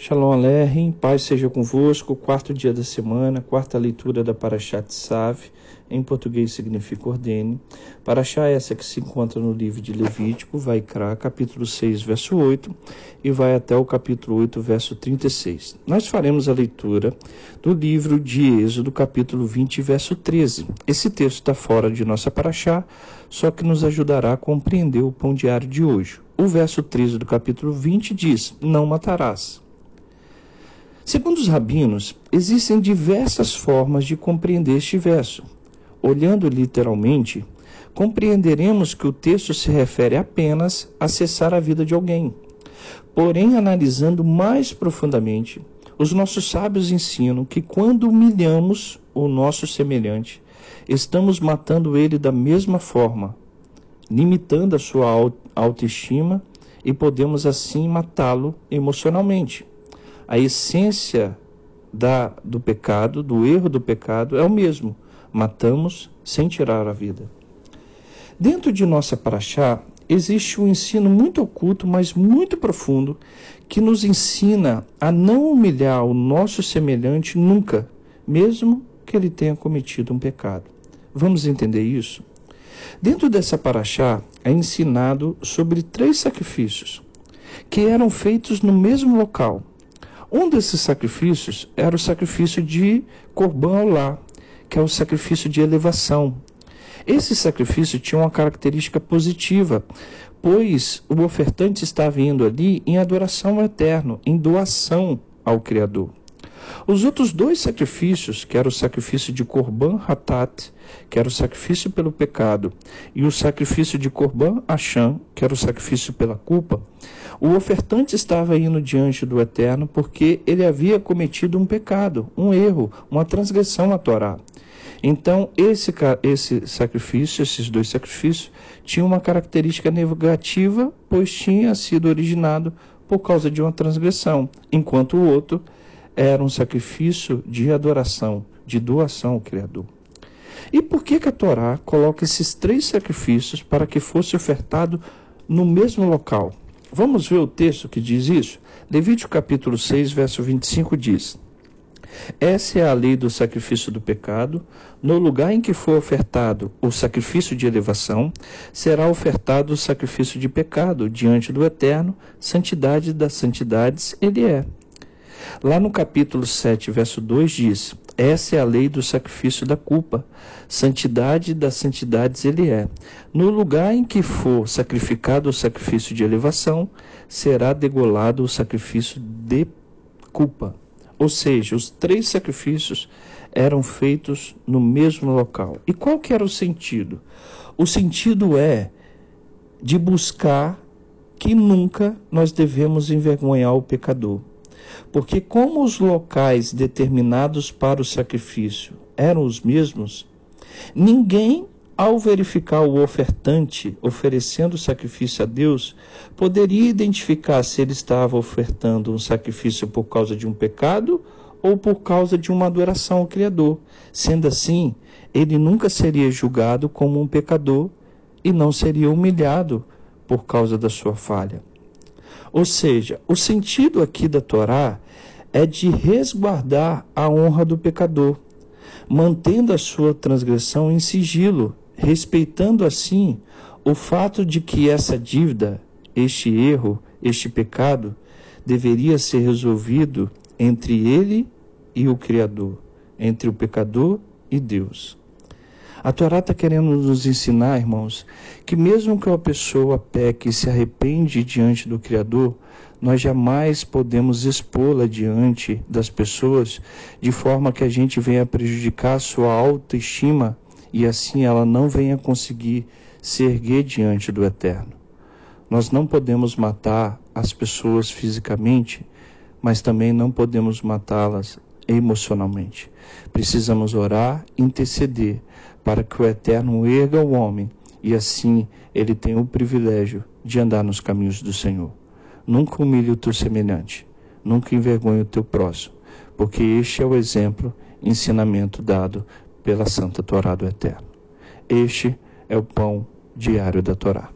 Shalom Aleichem, paz seja convosco, quarto dia da semana, quarta leitura da Parashat Sav, em português significa ordene. Parashá essa que se encontra no livro de Levítico, vai Crá, capítulo 6, verso 8, e vai até o capítulo 8, verso 36. Nós faremos a leitura do livro de Êxodo, capítulo 20, verso 13. Esse texto está fora de nossa Parashá, só que nos ajudará a compreender o pão diário de hoje. O verso 13 do capítulo 20 diz, não matarás. Segundo os rabinos, existem diversas formas de compreender este verso. Olhando literalmente, compreenderemos que o texto se refere apenas a cessar a vida de alguém. Porém, analisando mais profundamente, os nossos sábios ensinam que quando humilhamos o nosso semelhante, estamos matando ele da mesma forma, limitando a sua autoestima e podemos assim matá-lo emocionalmente a essência da, do pecado, do erro do pecado, é o mesmo. Matamos sem tirar a vida. Dentro de nossa paraxá, existe um ensino muito oculto, mas muito profundo, que nos ensina a não humilhar o nosso semelhante nunca, mesmo que ele tenha cometido um pecado. Vamos entender isso? Dentro dessa paraxá é ensinado sobre três sacrifícios que eram feitos no mesmo local, um desses sacrifícios era o sacrifício de Corban Olá, que é o sacrifício de elevação. Esse sacrifício tinha uma característica positiva, pois o ofertante estava indo ali em adoração ao eterno, em doação ao Criador. Os outros dois sacrifícios, que era o sacrifício de Corban Hatat, que era o sacrifício pelo pecado, e o sacrifício de Corban Acham, que era o sacrifício pela culpa, o ofertante estava indo diante do Eterno porque ele havia cometido um pecado, um erro, uma transgressão à Torá. Então, esse, esse sacrifício, esses dois sacrifícios, tinham uma característica negativa, pois tinha sido originado por causa de uma transgressão, enquanto o outro era um sacrifício de adoração, de doação ao Criador. E por que, que a Torá coloca esses três sacrifícios para que fosse ofertado no mesmo local? Vamos ver o texto que diz isso? Levítico capítulo 6, verso 25 diz: Essa é a lei do sacrifício do pecado. No lugar em que for ofertado o sacrifício de elevação, será ofertado o sacrifício de pecado diante do Eterno, santidade das santidades ele é. Lá no capítulo 7, verso 2 diz: Essa é a lei do sacrifício da culpa. Santidade das santidades ele é. No lugar em que for sacrificado o sacrifício de elevação, será degolado o sacrifício de culpa. Ou seja, os três sacrifícios eram feitos no mesmo local. E qual que era o sentido? O sentido é de buscar que nunca nós devemos envergonhar o pecador. Porque, como os locais determinados para o sacrifício eram os mesmos, ninguém, ao verificar o ofertante oferecendo o sacrifício a Deus, poderia identificar se ele estava ofertando um sacrifício por causa de um pecado ou por causa de uma adoração ao Criador. Sendo assim, ele nunca seria julgado como um pecador e não seria humilhado por causa da sua falha. Ou seja, o sentido aqui da Torá é de resguardar a honra do pecador, mantendo a sua transgressão em sigilo, respeitando assim o fato de que essa dívida, este erro, este pecado, deveria ser resolvido entre ele e o Criador, entre o pecador e Deus. A Torá está querendo nos ensinar, irmãos, que mesmo que uma pessoa peque e se arrepende diante do Criador, nós jamais podemos expô-la diante das pessoas de forma que a gente venha prejudicar sua autoestima e assim ela não venha conseguir se erguer diante do Eterno. Nós não podemos matar as pessoas fisicamente, mas também não podemos matá-las emocionalmente. Precisamos orar, interceder para que o Eterno erga o homem e assim ele tenha o privilégio de andar nos caminhos do Senhor. Nunca humilhe o teu semelhante, nunca envergonhe o teu próximo, porque este é o exemplo, ensinamento dado pela Santa Torá do Eterno. Este é o pão diário da Torá.